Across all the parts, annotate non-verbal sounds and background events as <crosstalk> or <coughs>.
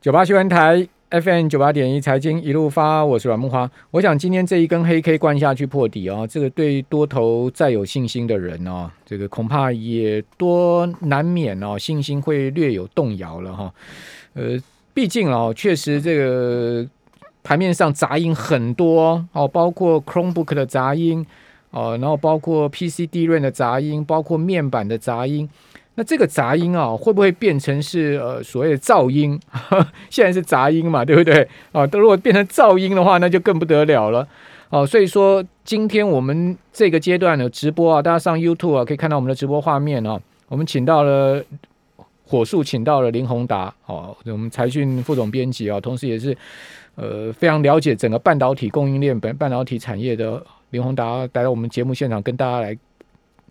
九八新闻台 FM 九八点一财经一路发，我是阮木花。我想今天这一根黑 K 灌下去破底啊，这个对多头再有信心的人哦，这个恐怕也多难免哦，信心会略有动摇了哈。呃，毕竟哦，确实这个盘面上杂音很多哦，包括 Chromebook 的杂音哦，然后包括 PC D 润的杂音，包括面板的杂音。那这个杂音啊，会不会变成是呃所谓的噪音？<laughs> 现在是杂音嘛，对不对？啊，如果变成噪音的话，那就更不得了了。哦，所以说今天我们这个阶段的直播啊，大家上 YouTube 啊，可以看到我们的直播画面啊。我们请到了火速，请到了林宏达，哦，我们财讯副总编辑啊，同时也是呃非常了解整个半导体供应链、本半导体产业的林宏达，来到我们节目现场，跟大家来。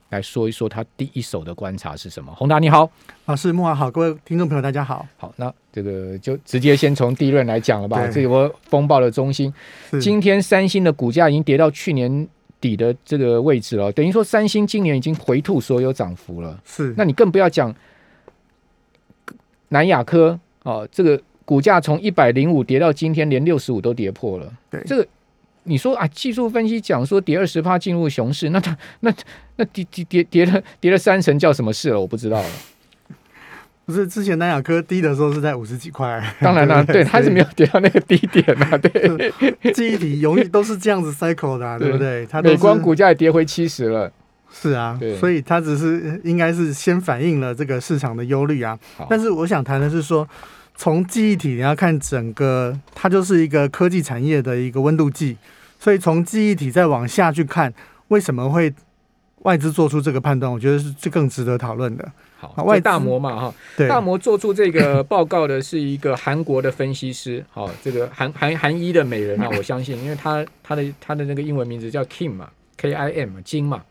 来说一说他第一手的观察是什么？宏达你好，老师木华好，各位听众朋友大家好。好，那这个就直接先从第一轮来讲了吧。这波风暴的中心，今天三星的股价已经跌到去年底的这个位置了，等于说三星今年已经回吐所有涨幅了。是，那你更不要讲南亚科哦，这个股价从一百零五跌到今天连六十五都跌破了。对，这个。你说啊，技术分析讲说跌二十趴进入熊市，那它那那跌跌跌跌了跌了三成叫什么事了？我不知道了。不是之前南亚科低的时候是在五十几块，<laughs> 当然了，对，它是没有跌到那个低点啊。<laughs> 对，记忆体容易都是这样子 cycle 的，对不对？它美光股价也跌回七十了。是啊，所以它只是应该是先反映了这个市场的忧虑啊。但是我想谈的是说，从记忆体你要看整个，它就是一个科技产业的一个温度计。所以从记忆体再往下去看，为什么会外资做出这个判断？我觉得是这更值得讨论的。好，外大摩嘛，哈，大摩做出这个报告的是一个韩国的分析师，好，这个韩韩韩一的美人啊，我相信，因为他他的他的那个英文名字叫 Kim 嘛，K I M 金嘛，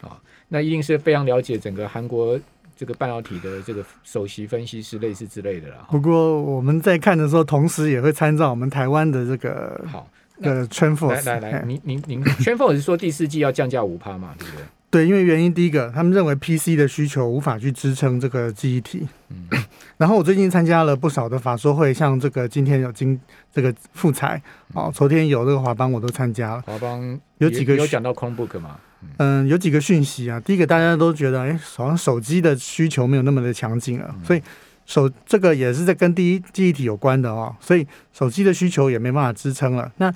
啊，那一定是非常了解整个韩国这个半导体的这个首席分析师类似之类的啦。不过我们在看的时候，同时也会参照我们台湾的这个好。呃，圈 f o r 来来来，您您您，圈 f o r 是说第四季要降价五趴嘛，对不对？对，因为原因第一个，他们认为 PC 的需求无法去支撑这个记忆体。嗯，然后我最近参加了不少的法说会，像这个今天有今这个复彩，哦，昨天有这个华邦我都参加了。华邦有几个有讲到 Chromebook 吗？嗯，有几个讯息啊。第一个大家都觉得，哎，好像手机的需求没有那么的强劲了，所以手这个也是在跟第一记忆体有关的哦，所以手机的需求也没办法支撑了。那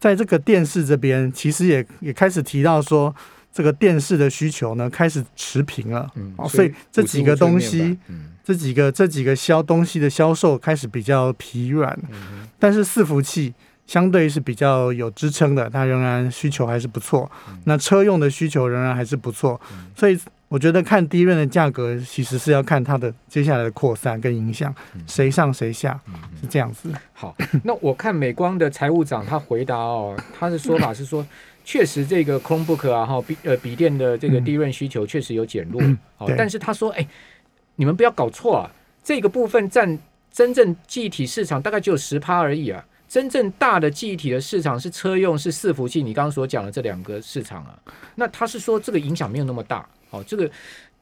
在这个电视这边，其实也也开始提到说，这个电视的需求呢开始持平了，嗯，所以这几个东西，嗯，这几个这几个销东西的销售开始比较疲软，嗯，但是伺服器相对是比较有支撑的，它仍然需求还是不错，那车用的需求仍然还是不错，所以。我觉得看低润的价格，其实是要看它的接下来的扩散跟影响，谁上谁下是这样子。好，那我看美光的财务长他回答哦，他的说法是说，确实这个 Chromebook 啊哈笔呃笔电的这个低润需求确实有减弱，哦，但是他说，哎，你们不要搞错啊，这个部分占真正记忆体市场大概只有十趴而已啊。真正大的记忆体的市场是车用，是伺服器。你刚刚所讲的这两个市场啊，那他是说这个影响没有那么大。哦，这个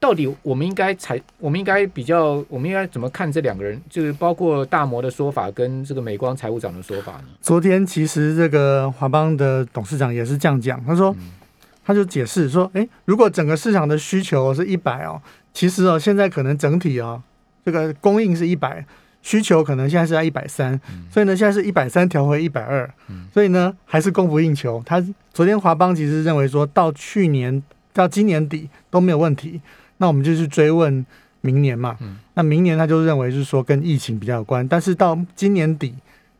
到底我们应该才，我们应该比较，我们应该怎么看这两个人？就是包括大摩的说法跟这个美光财务长的说法呢？昨天其实这个华邦的董事长也是这样讲，他说，他就解释说，哎，如果整个市场的需求是一百哦，其实哦，现在可能整体哦，这个供应是一百。需求可能现在是在一百三，所以呢，现在是一百三调回一百二，所以呢，还是供不应求。他昨天华邦其实认为说到去年到今年底都没有问题，那我们就去追问明年嘛。那明年他就认为是说跟疫情比较有关，但是到今年底。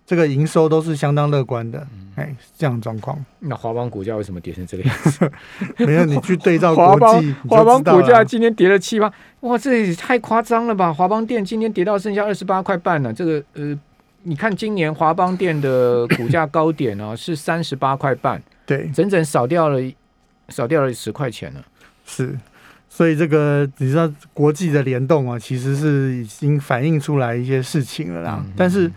这个营收都是相当乐观的，哎，这样状况。那华邦股价为什么跌成这个样子？<laughs> 没有，你去对照国际，华邦股价今天跌了七八，哇，这也太夸张了吧！华邦店今天跌到剩下二十八块半了。这个呃，你看今年华邦店的股价高点呢是三十八块半，对，整整少掉了少掉了十块钱了。是，所以这个你知道国际的联动啊，其实是已经反映出来一些事情了啦。但是。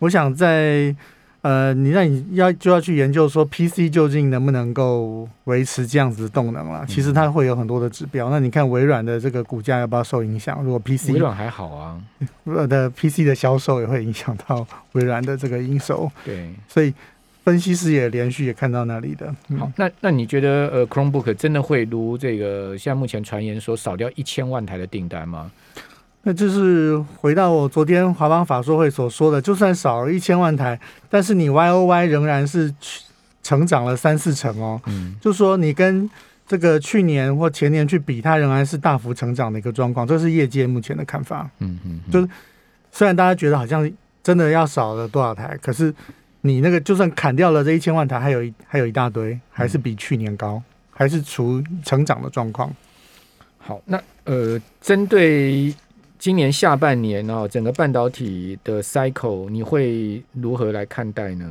我想在呃，你那你要就要去研究说 PC 究竟能不能够维持这样子的动能了。其实它会有很多的指标。那你看微软的这个股价要不要受影响？如果 PC 微软还好啊，呃的 PC 的销售也会影响到微软的这个营收。对，所以分析师也连续也看到那里的。好，那那你觉得呃，Chromebook 真的会如这个现在目前传言说少掉一千万台的订单吗？那就是回到我昨天华邦法说会所说的，就算少了一千万台，但是你 Y O Y 仍然是成长了三四成哦。嗯，就说你跟这个去年或前年去比，它仍然是大幅成长的一个状况，这是业界目前的看法。嗯嗯，就是虽然大家觉得好像真的要少了多少台，可是你那个就算砍掉了这一千万台，还有一还有一大堆，还是比去年高，还是处成长的状况。好，那呃，针对。今年下半年哦，整个半导体的 cycle 你会如何来看待呢？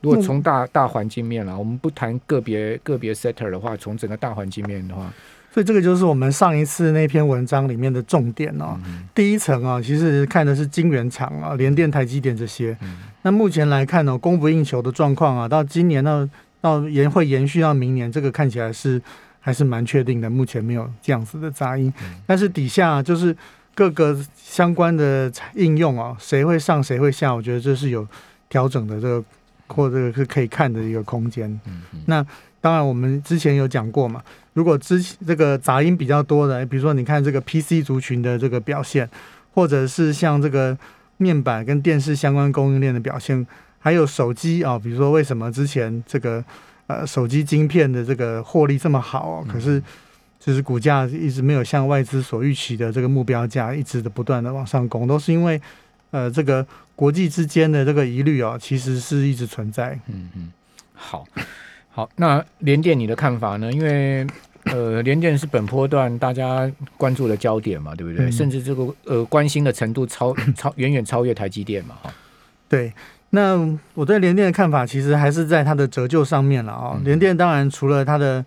如果从大大环境面啦，我们不谈个别个别 setter 的话，从整个大环境面的话，所以这个就是我们上一次那篇文章里面的重点哦。第一层啊，其实看的是晶圆厂啊，联电、台积电这些。那目前来看呢，供不应求的状况啊，到今年呢到延会延续到明年，这个看起来是还是蛮确定的。目前没有这样子的杂音，但是底下就是。各个相关的应用啊，谁会上谁会下，我觉得这是有调整的这个，或者是可以看的一个空间。那当然，我们之前有讲过嘛，如果之这个杂音比较多的，比如说你看这个 PC 族群的这个表现，或者是像这个面板跟电视相关供应链的表现，还有手机啊，比如说为什么之前这个呃手机晶片的这个获利这么好，可是。就是股价一直没有像外资所预期的这个目标价，一直的不断的往上攻，都是因为，呃，这个国际之间的这个疑虑啊，其实是一直存在。嗯嗯，好，好，那联电你的看法呢？因为呃，联电是本波段大家关注的焦点嘛，对不对？甚至这个呃关心的程度超 <coughs> 超远远超越台积电嘛，哈。对，那我对联电的看法，其实还是在它的折旧上面了啊。联电当然除了它的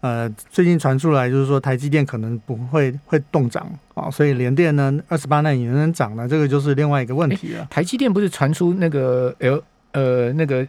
呃，最近传出来就是说台积电可能不会会动涨啊，所以联电呢二十八纳米能不能涨呢？这个就是另外一个问题了。台积电不是传出那个 L 呃那个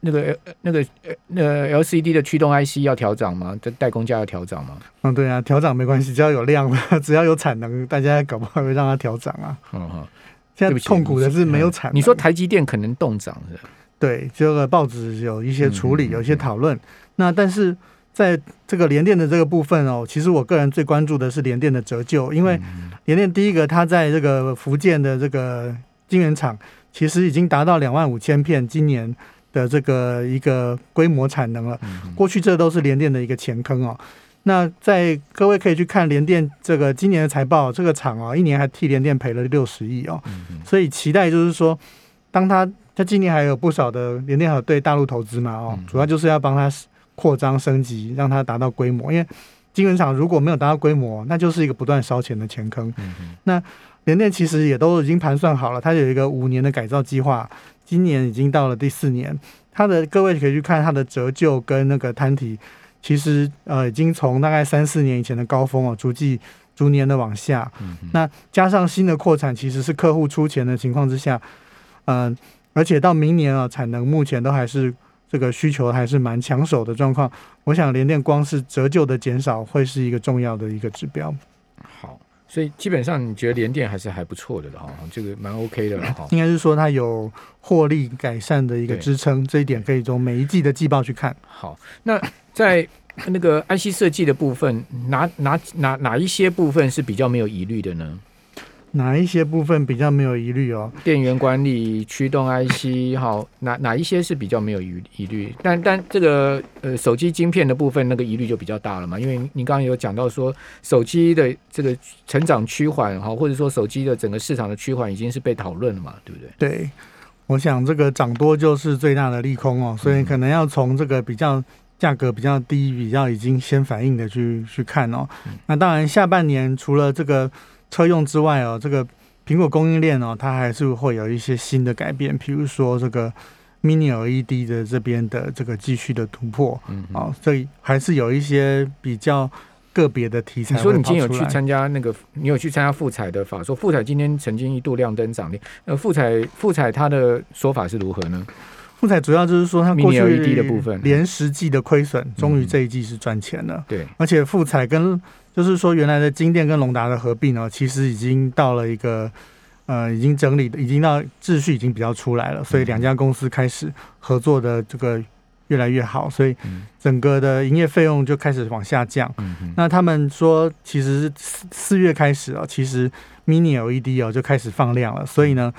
那个那个呃那个 LCD 的驱动 IC 要调涨吗？这代工价要调涨吗？嗯，对啊，调涨没关系，只要有量 <laughs> 只要有产能，大家搞不好会让它调涨啊。嗯哼，现在痛苦的是没有产。你说台积电可能动涨是？对，这个报纸有一些处理，有一些讨论。那但是。在这个联电的这个部分哦，其实我个人最关注的是联电的折旧，因为联电第一个，它在这个福建的这个晶圆厂，其实已经达到两万五千片今年的这个一个规模产能了。过去这都是联电的一个前坑哦。那在各位可以去看联电这个今年的财报，这个厂啊，一年还替联电赔了六十亿哦。所以期待就是说，当他他今年还有不少的联电还有对大陆投资嘛哦，主要就是要帮他。扩张升级，让它达到规模。因为晶圆厂如果没有达到规模，那就是一个不断烧钱的钱坑。那联电其实也都已经盘算好了，它有一个五年的改造计划，今年已经到了第四年。它的各位可以去看它的折旧跟那个摊体，其实呃已经从大概三四年以前的高峰哦，逐季逐年的往下。那加上新的扩产，其实是客户出钱的情况之下，嗯，而且到明年啊，产能目前都还是。这个需求还是蛮抢手的状况，我想联电光是折旧的减少会是一个重要的一个指标。好，所以基本上你觉得联电还是还不错的了哈，这个蛮 OK 的了哈。<laughs> 应该是说它有获利改善的一个支撑，这一点可以从每一季的季报去看。好，那在那个 IC 设计的部分，哪哪哪哪一些部分是比较没有疑虑的呢？哪一些部分比较没有疑虑哦？电源管理、驱动 IC，好，哪哪一些是比较没有疑疑虑？但但这个呃手机晶片的部分，那个疑虑就比较大了嘛。因为您刚刚有讲到说，手机的这个成长趋缓哈，或者说手机的整个市场的趋缓已经是被讨论了嘛，对不对？对，我想这个涨多就是最大的利空哦，所以可能要从这个比较价格比较低、比较已经先反应的去去看哦。那当然，下半年除了这个。车用之外哦，这个苹果供应链哦，它还是会有一些新的改变，比如说这个 Mini LED 的这边的这个继续的突破，嗯，哦，所以还是有一些比较个别的题材。你说你今天有去参加那个，你有去参加富彩的法说，富彩今天曾经一度亮灯涨停，呃，富彩富彩它的说法是如何呢？富彩主要就是说它过去的部分连十季的亏损，终于嗯。这一季是赚钱了。对，而且富彩跟就是说原来的金店跟隆达的合并呢，其实已经到了一个呃已经整理的，已经到秩序已经比较出来了，所以两家公司开始合作的这个越来越好，所以嗯。整个的营业费用就开始往下降。那他们说，其实是四四月开始啊，其实 Mini LED 哦就开始放量了，所以呢，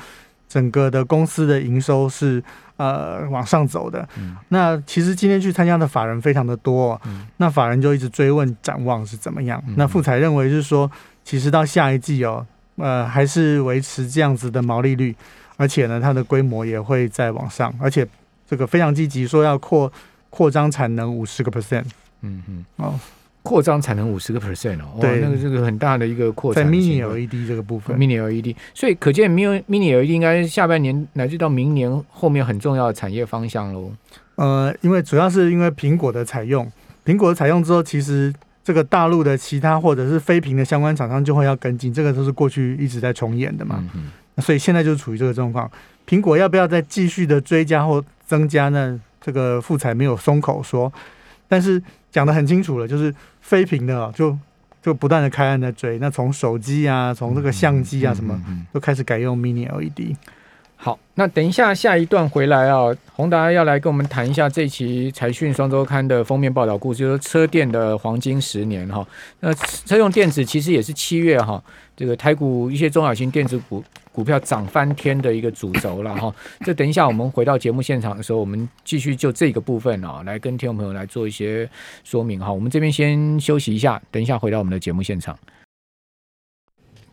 整个的公司的营收是呃往上走的。嗯。那其实今天去参加的法人非常的多、那法人就一直追问展望是怎么样。嗯。那富彩认为是说，其实到下一季哦，呃还是维持这样子的毛利率，而且呢它的规模也会再往上，而且这个非常积极，说要扩扩张产能五十个 percent 嗯嗯，哦，扩张产能五十个 percent 哦，哇，对那个这个很大的一个扩在产 Mini LED 这个部分。mini LED，所以可见 mini mini LED 应该下半年乃至到明年后面很重要的产业方向喽。呃，因为主要是因为苹果的采用，苹果的采用之后，其实这个大陆的其他或者是非屏的相关厂商就会要跟进，这个都是过去一直在重演的嘛。嗯所以现在就处于这个状况，苹果要不要再继续的追加或增加呢？这个富彩没有松口说，但是讲得很清楚了，就是非屏的哦就就不断的开案在追，那从手机啊，从这个相机啊什么，都开始改用 Mini E LED。好，那等一下下一段回来啊，宏达要来跟我们谈一下这期财讯双周刊的封面报道故事，就是车电的黄金十年哈。那车用电子其实也是七月哈，这个台股一些中小型电子股股票涨翻天的一个主轴了哈。这等一下我们回到节目现场的时候，我们继续就这个部分啊，来跟听众朋友来做一些说明哈。我们这边先休息一下，等一下回到我们的节目现场。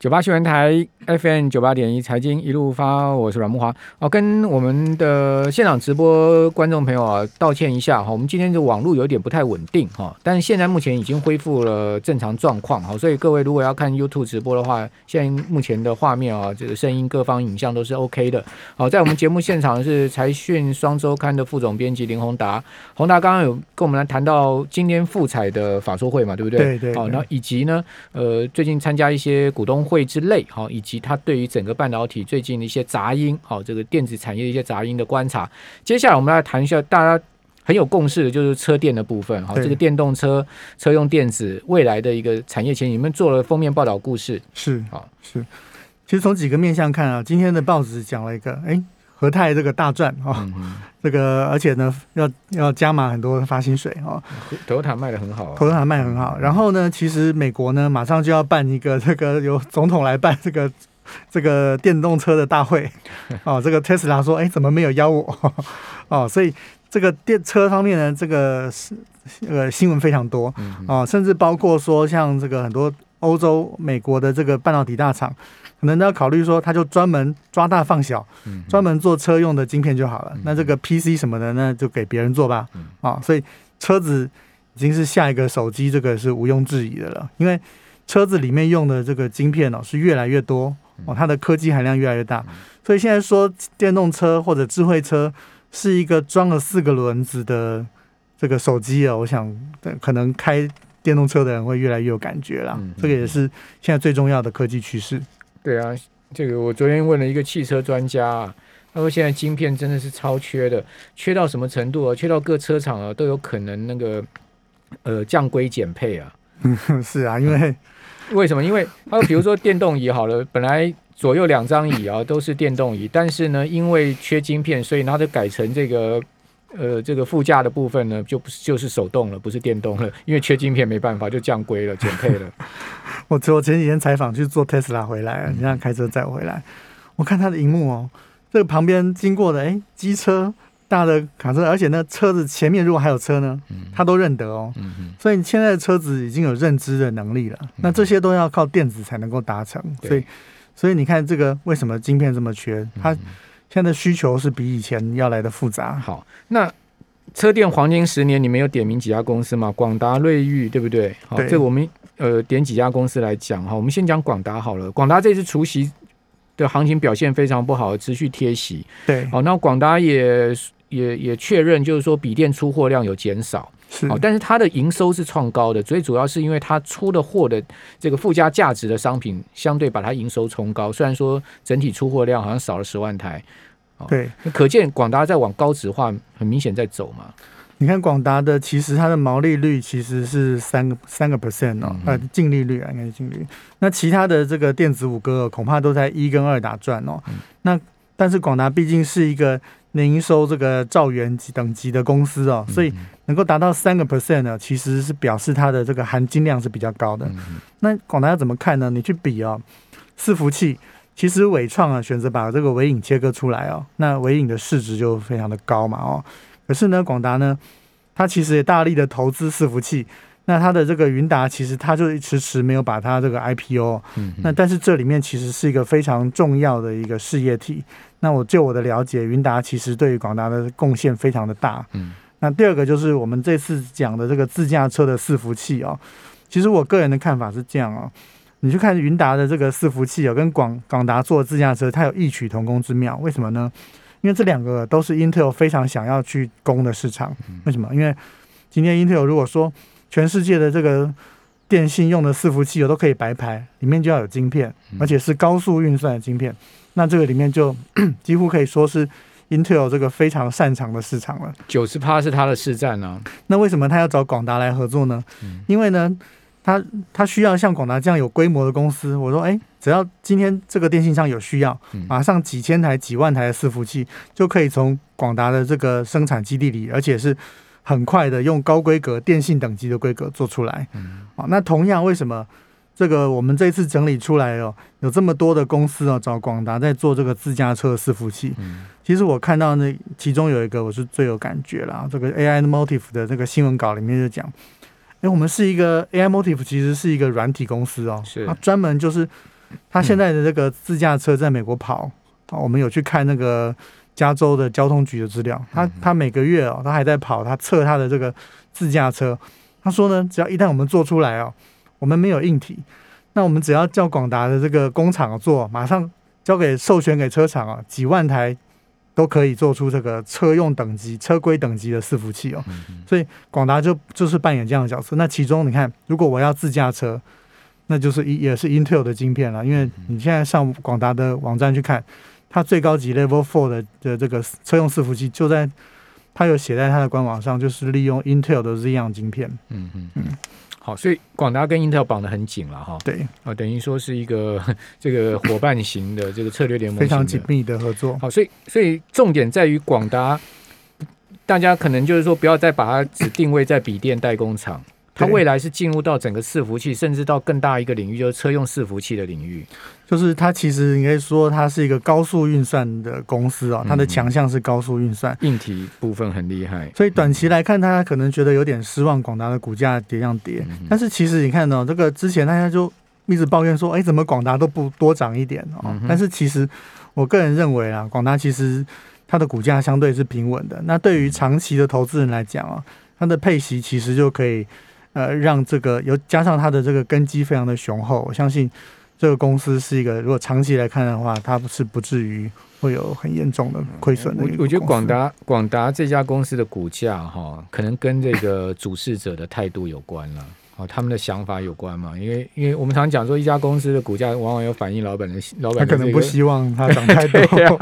九八新闻台 FM 九八点一财经一路发，我是阮木华。哦，跟我们的现场直播观众朋友啊道歉一下哈，我们今天的网络有点不太稳定哈，但是现在目前已经恢复了正常状况哈，所以各位如果要看 YouTube 直播的话，现在目前的画面啊，这个声音各方影像都是 OK 的。好，在我们节目现场是财讯双周刊的副总编辑林宏达，宏达刚刚有跟我们来谈到今天复彩的法说会嘛，对不对？好，对对对那以及呢，呃，最近参加一些股东会之类，哈，以及它对于整个半导体最近的一些杂音，好，这个电子产业的一些杂音的观察。接下来我们来谈一下大家很有共识的，就是车电的部分，哈，这个电动车、车用电子未来的一个产业前景，你们做了封面报道故事，是好。是，其实从几个面向看啊，今天的报纸讲了一个，哎，和泰这个大赚哦，这个而且呢要要加码很多发薪水哦，，Toyota 卖的很好、啊，投资还卖很好。然后呢，其实美国呢马上就要办一个这个由总统来办这个 <laughs> 这个电动车的大会 <laughs> 哦，这个特斯拉说，哎，怎么没有邀我？<laughs> 哦？所以这个电车方面呢，这个是呃新闻非常多嗯嗯。啊、甚至包括说像这个很多欧洲、美国的这个半导体大厂，可能都要考虑说，他就专门抓大放小，嗯专门做车用的晶片就好了嗯。那这个 PC 什么的，那就给别人做吧嗯。啊，所以车子已经是下一个手机，这个是毋庸置疑的了。因为车子里面用的这个晶片哦是越来越多哦，它的科技含量越来越大嗯，所以现在说电动车或者智慧车是一个装了四个轮子的这个手机哦，我想呃可能开电动车的人会越来越有感觉啦嗯。这个也是现在最重要的科技趋势。对啊，这个我昨天问了一个汽车专家啊，他说现在晶片真的是超缺的，缺到什么程度啊？缺到各车厂啊都有可能那个呃降规减配啊。是啊，因为为什么？因为他说，比如说电动椅好了，本来左右两张椅啊都是电动椅，但是呢，因为缺晶片，所以它就改成这个。呃，这个副驾的部分呢，就不是就是手动了，不是电动了，因为缺晶片没办法，就降规了，减配了。<laughs> 我我前几天采访去做特斯拉回来，你让开车载我回来，我看他的荧幕哦，这个旁边经过的哎机车、大的卡车，而且那车子前面如果还有车呢，嗯他都认得哦。所以现在的车子已经有认知的能力了，那这些都要靠电子才能够达成。所以，所以你看这个为什么晶片这么缺？它嗯现在的需求是比以前要来的复杂。好，那车电黄金十年，你们有点名几家公司吗？广达、瑞昱，对不对？好，这我们呃点几家公司来讲哈。我们先讲广达好了。广达这次除夕的行情表现非常不好，持续贴息。对，好，那广达也也也确认，就是说笔电出货量有减少。但是它的营收是创高的，最主要是因为它出的货的这个附加价值的商品相对把它营收冲高。虽然说整体出货量好像少了十万台，对，可见广达在往高值化很明显在走嘛。你看广达的，其实它的毛利率其实是三个三个 percent 哦，呃，净利率啊，应该是净利率。那其他的这个电子五哥恐怕都在一跟二打转哦。那但是广达毕竟是一个年营收这个兆元级等级的公司哦，所以能够达到三个 percent 呢，其实是表示它的这个含金量是比较高的。那广达要怎么看呢？你去比哦，伺服器，其实伟创啊选择把这个伟影切割出来哦，那伟影的市值就非常的高嘛哦。可是呢，广达呢，它其实也大力的投资伺服器。那它的这个云达，其实它就迟迟没有把它这个 IPO。嗯。那但是这里面其实是一个非常重要的一个事业体。那我就我的了解，云达其实对于广达的贡献非常的大。嗯。那第二个就是我们这次讲的这个自驾车的伺服器哦，其实我个人的看法是这样哦，你去看云达的这个伺服器哦，跟广广达做自驾车，它有异曲同工之妙。为什么呢？因为这两个都是 Intel 非常想要去攻的市场。为什么？因为今天 Intel 如果说全世界的这个电信用的伺服器，我都可以白牌，里面就要有晶片，而且是高速运算的晶片。那这个里面就 <clears throat> 几乎可以说是 Intel 这个非常擅长的市场了。九十趴是它的市占呢。那为什么他要找广达来合作呢？因为呢，他他需要像广达这样有规模的公司。我说，哎。只要今天这个电信商有需要，马上几千台、几万台的伺服器就可以从广达的这个生产基地里，而且是很快的用高规格电信等级的规格做出来。好，那同样为什么这个我们这次整理出来哦，有这么多的公司哦找广达在做这个自驾车伺服器？其实我看到那其中有一个我是最有感觉啦，这个 AI Motive 的这个新闻稿里面就讲，哎，我们是一个 AI Motive，其实是一个软体公司哦，它专门就是。他现在的这个自驾车在美国跑，我们有去看那个加州的交通局的资料。他他每个月哦，他还在跑，他测他的这个自驾车。他说呢，只要一旦我们做出来哦，我们没有硬体，那我们只要叫广达的这个工厂做，马上交给授权给车厂啊，几万台都可以做出这个车用等级、车规等级的伺服器哦。所以广达就就是扮演这样的角色。那其中你看，如果我要自驾车。那就是也是 Intel 的晶片了，因为你现在上广达的网站去看，它最高级 Level Four 的的这个车用伺服器就在，它有写在它的官网上，就是利用 Intel 的 Xeon 晶片。嗯嗯嗯，好，所以广达跟 Intel 绑得很紧了哈。对，啊，等于说是一个 <laughs> 这个伙伴型的这个策略联盟，非常紧密的合作。好，所以所以重点在于广达，大家可能就是说不要再把它只定位在笔电代工厂。它未来是进入到整个伺服器，甚至到更大一个领域，就是车用伺服器的领域。就是它其实应该说，它是一个高速运算的公司啊，它的强项是高速运算，硬体部分很厉害。所以短期来看，大家可能觉得有点失望，广达的股价跌样跌。但是其实你看哦这个之前大家就一直抱怨说，哎，怎么广达都不多涨一点哦？但是其实我个人认为啊，广达其实它的股价相对是平稳的。那对于长期的投资人来讲啊，它的配息其实就可以。呃，让这个有加上它的这个根基非常的雄厚，我相信这个公司是一个，如果长期来看的话，它是不至于会有很严重的亏损的。我我觉得广达广达这家公司的股价哈，可能跟这个主事者的态度有关了，哦，他们的想法有关嘛？因为因为我们常讲说，一家公司的股价往往有反映老板的老板，他可能不希望它涨太多。<laughs>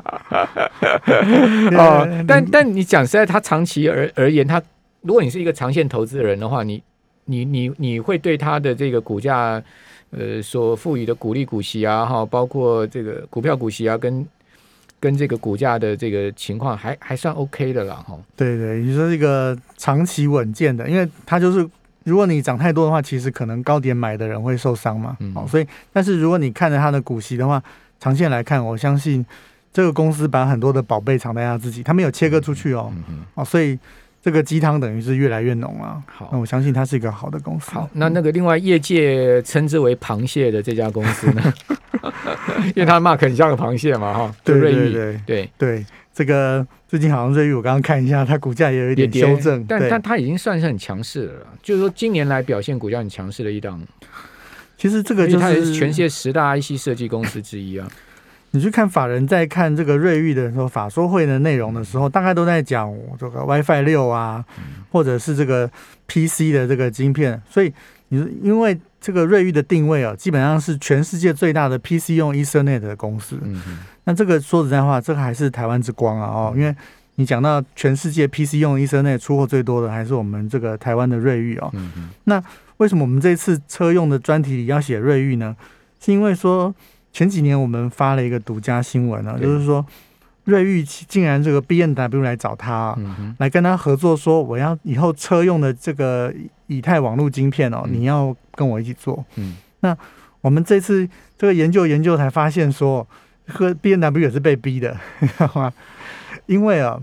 <laughs> 哦，但但你讲实在，他长期而而言，他如果你是一个长线投资人的话，你你你你会对它的这个股价，呃，所赋予的股利股息啊，哈，包括这个股票股息啊，跟跟这个股价的这个情况，还还算 OK 的啦，哈。对对，你说这个长期稳健的，因为它就是如果你涨太多的话，其实可能高点买的人会受伤嘛，好，所以但是如果你看着它的股息的话，长线来看，我相信这个公司把很多的宝贝藏在它自己，它没有切割出去哦，嗯哦，所以。这个鸡汤等于是越来越浓了。好，那我相信它是一个好的公司。好，那那个另外业界称之为“螃蟹”的这家公司呢？<laughs> 因为它的 mark 很像个螃蟹嘛，哈。对对对对对，这个最近好像瑞玉，我刚刚看一下，它股价也有一点修正，但但它已经算是很强势了。就是说今年来表现股价很强势的一档。其实这个就是全世界十大 IC 设计公司之一啊。你去看法人在看这个瑞昱的时候，法说会的内容的时候，大概都在讲这个 WiFi 六啊，或者是这个 PC 的这个晶片。所以你因为这个瑞昱的定位啊，基本上是全世界最大的 PC 用 Ethernet 的公司。那这个说实在话，这个还是台湾之光啊哦，因为你讲到全世界 PC 用 Ethernet 出货最多的，还是我们这个台湾的瑞昱哦。嗯哼，为什么我们这次车用的专题里要写瑞昱呢？是因为说前几年我们发了一个独家新闻啊，就是说瑞昱竟然这个 B N W 来找他、啊，嗯，来跟他合作，说我要以后车用的这个以太网络晶片哦，嗯。你要跟我一起做。嗯，那我们这次这个研究研究才发现说，和 B N W 也是被逼的，你知道吗？因为啊，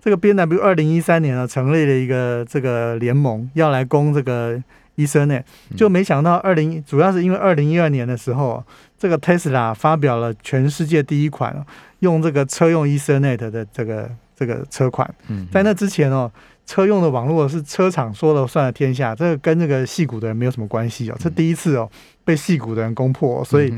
这个 B N W 二零一三年呢成立了一个这个联盟，要来攻这个 Ethernet，嗯。就没想到二零主要是因为二零一二年的时候啊，这个 Tesla 发表了全世界第一款啊用这个车用 Ethernet 的这个这个车款。嗯，在那之前哦，车用的网络是车厂说了算的天下，这个跟这个戏骨的人没有什么关系哦。这第一次哦被戏骨的人攻破哦、所以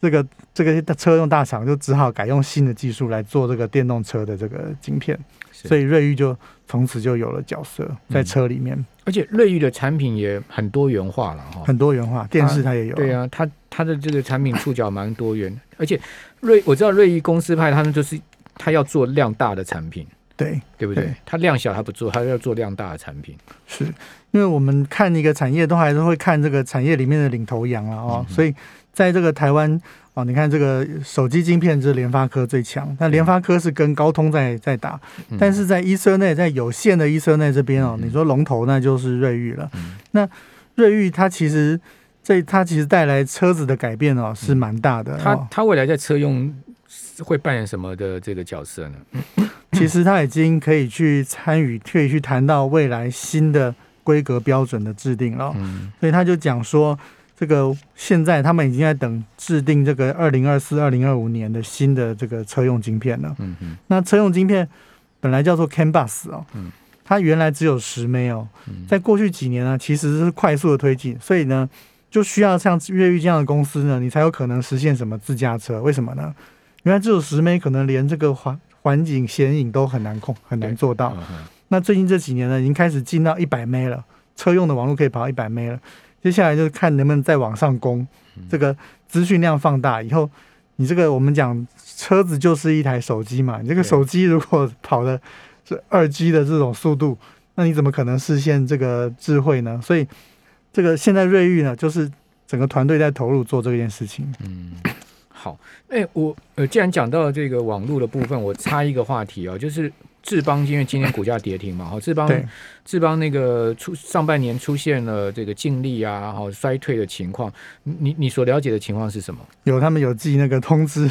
这个这个车用大厂就只好改用新的技术来做这个电动车的这个晶片，所以瑞昱就从此就有了角色在车里面，而且瑞昱的产品也很多元化了哈。很多元化，电视它也有，对啊，它它的这个产品触角蛮多元，而且瑞我知道瑞意公司派他们就是他要做量大的产品，对，对不对？对？他量小他不做，他要做量大的产品。是。因为我们看一个产业都还是会看这个产业里面的领头羊了哦，嗯所以在这个台湾哦，你看这个手机晶片是联发科最强，那联发科是跟高通在在打，嗯。但是在 Ethernet 在有线的 Ethernet 这边哦，嗯你说龙头那就是瑞昱了。嗯。那瑞昱它其实这它其实带来车子的改变哦是蛮大的、他哦，他未来在车用会扮演什么的这个角色呢？<coughs> 其实它已经可以去参与，可以去谈到未来新的规格标准的制定了。哦。嗯。所以他就讲说，这个现在他们已经在等制定这个二零二四、二零二五年的新的这个车用晶片了。嗯嗯那车用晶片本来叫做 CAN bus 哦，嗯。它原来只有十枚哦，嗯，在过去几年呢，其实是快速的推进，所以呢，就需要像越狱这样的公司呢，你才有可能实现什么自驾车？为什么呢？原来只有十枚，可能连这个环环境显影都很难控，很难做到。那最近这几年呢，已经开始进到一百枚了，车用的网络可以跑一百枚了。接下来就是看能不能再往上攻，这个资讯量放大以后，你这个我们讲车子就是一台手机嘛，你这个手机如果跑的是二 G 的这种速度，那你怎么可能实现这个智慧呢？所以这个现在瑞昱呢，就是整个团队在投入做这件事情。嗯，好，哎、我呃，既然讲到这个网络的部分，我插一个话题哦，就是志邦，因为今天股价跌停嘛，哈，志邦对，智邦那个出上半年出现了这个净利啊，哈，衰退的情况，你你所了解的情况是什么？有他们有寄那个通知，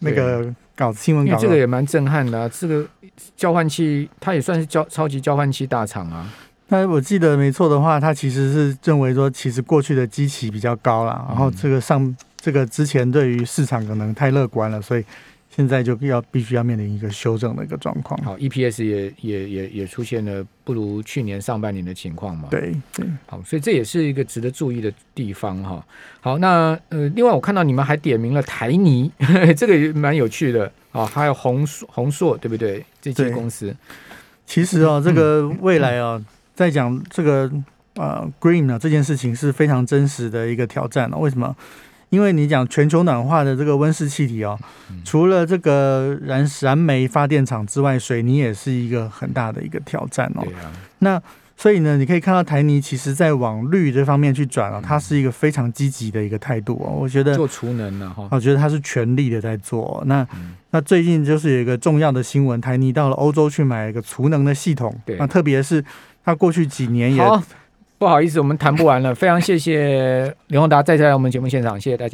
那个稿新闻因为稿这个也蛮震撼的啊，这个交换器它也算是交超级交换器大厂啊，那我记得没错的话，他其实是认为说，其实过去的基期比较高了，然后这个上这个之前对于市场可能太乐观了，所以现在就要必须要面临一个修正的一个状况。好，EPS 也也也也出现了不如去年上半年的情况嘛，对对，好，所以这也是一个值得注意的地方哈。好，那呃，另外我看到你们还点名了台泥，<laughs> 这个也蛮有趣的。啊，还有宏硕宏硕，对不对？这些公司，其实哦，这个未来哦，在讲这个呃 green 呢这件事情是非常真实的一个挑战哦。为什么？因为你讲全球暖化的这个温室气体哦，除了这个燃燃煤发电厂之外，水泥也是一个很大的一个挑战哦。对啊，那所以呢，你可以看到台泥其实在往绿这方面去转哦，它是一个非常积极的一个态度哦。我觉得，做储能了哈，我觉得它是全力的在做哦。那嗯那最近就是有一个重要的新闻，台泥到了欧洲去买一个储能的系统，对那特别是那过去几年也好，不好意思，我们谈不完了，非常谢谢刘宏达再次来我们节目现场，谢谢大家。